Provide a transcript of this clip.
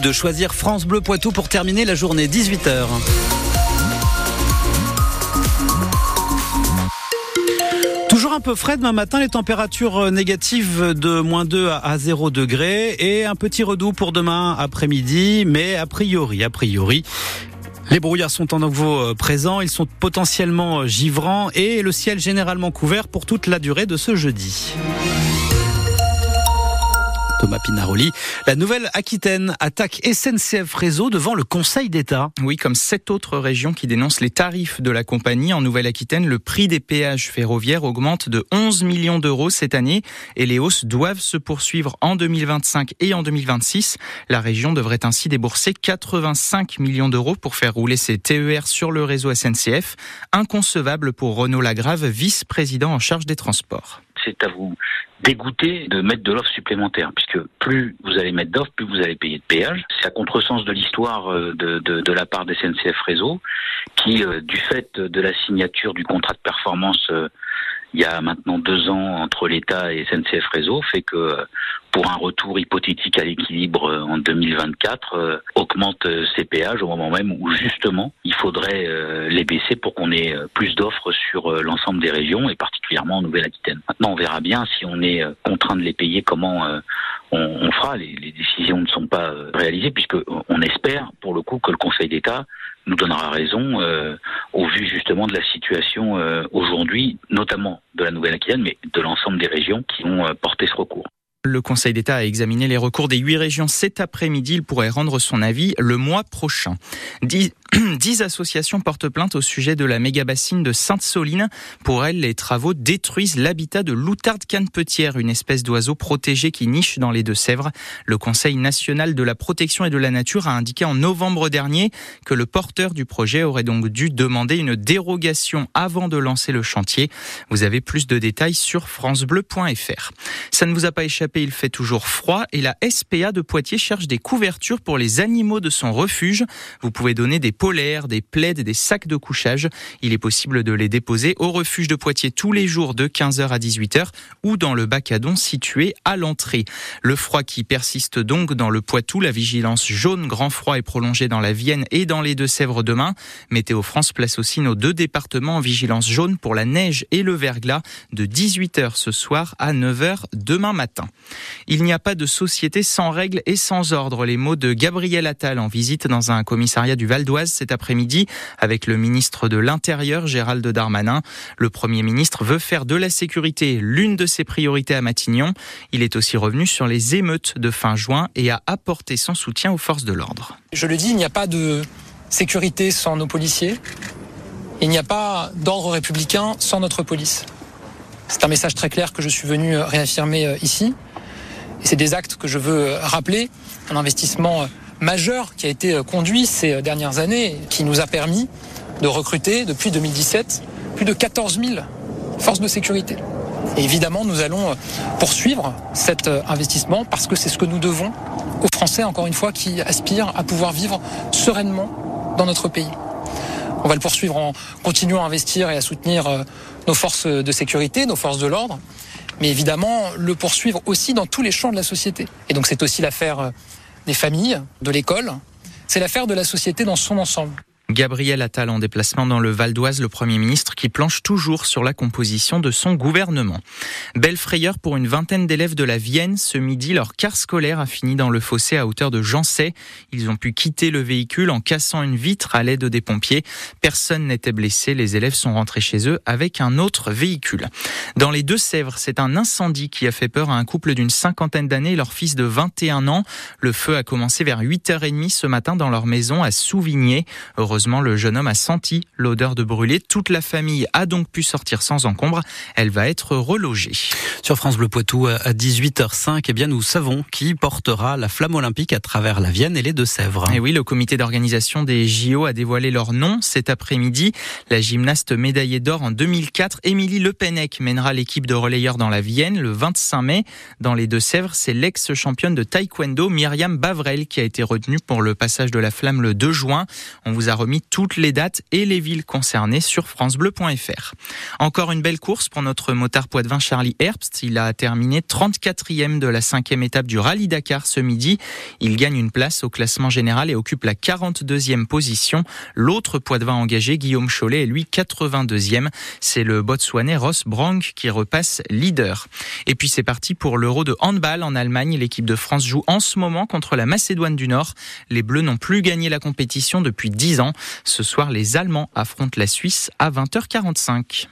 de choisir France Bleu Poitou pour terminer la journée 18h. Toujours un peu frais demain matin, les températures négatives de moins 2 à 0 degrés et un petit redout pour demain après-midi, mais a priori, a priori, les brouillards sont en nouveau présents, ils sont potentiellement givrants et le ciel généralement couvert pour toute la durée de ce jeudi. Thomas. La Nouvelle-Aquitaine attaque SNCF Réseau devant le Conseil d'État. Oui, comme sept autres régions qui dénoncent les tarifs de la compagnie. En Nouvelle-Aquitaine, le prix des péages ferroviaires augmente de 11 millions d'euros cette année et les hausses doivent se poursuivre en 2025 et en 2026. La région devrait ainsi débourser 85 millions d'euros pour faire rouler ses TER sur le réseau SNCF. Inconcevable pour Renaud Lagrave, vice-président en charge des transports c'est à vous dégoûter de mettre de l'offre supplémentaire, puisque plus vous allez mettre d'offres, plus vous allez payer de péage. C'est à contresens de l'histoire euh, de, la part des SNCF Réseau, qui, euh, du fait de la signature du contrat de performance euh, il y a maintenant deux ans entre l'État et SNCF Réseau fait que pour un retour hypothétique à l'équilibre euh, en 2024 euh, augmente euh, ces péages au moment même où justement il faudrait les baisser pour qu'on ait plus d'offres sur l'ensemble des régions et particulièrement en Nouvelle-Aquitaine. Maintenant on verra bien si on est contraint de les payer comment on, fera. Les, les, décisions ne sont pas réalisées puisque on espère pour le coup que le Conseil d'État nous donnera raison euh, au vu justement de la situation euh, aujourd'hui, notamment de la Nouvelle-Aquitaine, mais de l'ensemble des régions qui ont euh, porté ce recours. Le Conseil d'État a examiné les recours des huit régions cet après-midi. Il pourrait rendre son avis le mois prochain. associations portent plainte au sujet de la méga-bassine de Sainte-Soline. Pour elles, les travaux détruisent l'habitat de l'outarde canepetière, une espèce d'oiseau protégé qui niche dans les Deux-Sèvres. Le Conseil national de la protection et de la nature a indiqué en novembre dernier que le porteur du projet aurait donc dû demander une dérogation avant de lancer le chantier. Vous avez plus de détails sur francebleu.fr. Ça ne vous a pas échappé, il fait toujours froid et la SPA de Poitiers cherche des couvertures pour les animaux de son refuge. Vous pouvez donner des polaires, des plaids, des sacs de couchage. Il est possible de les déposer au refuge de Poitiers tous les jours de 15h à 18h ou dans le bac à dons situé à l'entrée. Le froid qui persiste donc dans le Poitou, la vigilance jaune grand froid est prolongée dans la Vienne et dans les Deux-Sèvres demain. Météo France place aussi nos deux départements en vigilance jaune pour la neige et le verglas de 18h ce soir à 9h demain matin. Il n'y a pas de société sans règles et sans ordre. Les mots de Gabriel Attal en visite dans un commissariat du Val d'Oise cet après-midi avec le ministre de l'Intérieur, Gérald Darmanin. Le Premier ministre veut faire de la sécurité l'une de ses priorités à Matignon. Il est aussi revenu sur les émeutes de fin juin et a apporté son soutien aux forces de l'ordre. Je le dis, il n'y a pas de sécurité sans nos policiers. Il n'y a pas d'ordre républicain sans notre police. C'est un message très clair que je suis venu réaffirmer ici. Et c'est des actes que je veux rappeler. Un investissement majeur qui a été conduit ces dernières années, qui nous a permis de recruter depuis 2017 plus de 14 000 forces de sécurité. Et évidemment, nous allons poursuivre cet investissement parce que c'est ce que nous devons aux Français, encore une fois, qui aspirent à pouvoir vivre sereinement dans notre pays. On va le poursuivre en continuant à investir et à soutenir nos forces de sécurité, nos forces de l'ordre, mais évidemment le poursuivre aussi dans tous les champs de la société. Et donc c'est aussi l'affaire des familles, de l'école, c'est l'affaire de la société dans son ensemble. Gabriel Attal en déplacement dans le Val d'Oise, le Premier ministre qui planche toujours sur la composition de son gouvernement. Belle frayeur pour une vingtaine d'élèves de la Vienne. Ce midi, leur car scolaire a fini dans le fossé à hauteur de Jancet. Ils ont pu quitter le véhicule en cassant une vitre à l'aide des pompiers. Personne n'était blessé. Les élèves sont rentrés chez eux avec un autre véhicule. Dans les Deux-Sèvres, c'est un incendie qui a fait peur à un couple d'une cinquantaine d'années leur fils de 21 ans. Le feu a commencé vers 8h30 ce matin dans leur maison à Souvigné. Heureusement, le jeune homme a senti l'odeur de brûlé. Toute la famille a donc pu sortir sans encombre. Elle va être relogée. Sur France Bleu Poitou, à 18h05, eh bien, nous savons qui portera la flamme olympique à travers la Vienne et les Deux-Sèvres. Et oui, le comité d'organisation des JO a dévoilé leur nom cet après-midi. La gymnaste médaillée d'or en 2004, Émilie Lepenec, mènera l'équipe de relayeurs dans la Vienne le 25 mai. Dans les Deux-Sèvres, c'est l'ex-championne de taekwondo Myriam Bavrel qui a été retenue pour le passage de la flamme le 2 juin. On vous a remis toutes les dates et les villes concernées sur francebleu.fr. Encore une belle course pour notre motard poitevin Charlie Herbst. Il a terminé 34e de la cinquième étape du Rallye Dakar ce midi. Il gagne une place au classement général et occupe la 42e position. L'autre poitevin engagé, Guillaume Cholet, est lui 82e. C'est le Botswanais Ross Brang qui repasse leader. Et puis c'est parti pour l'Euro de handball en Allemagne. L'équipe de France joue en ce moment contre la Macédoine du Nord. Les Bleus n'ont plus gagné la compétition depuis 10 ans. Ce soir, les Allemands affrontent la Suisse à 20h45.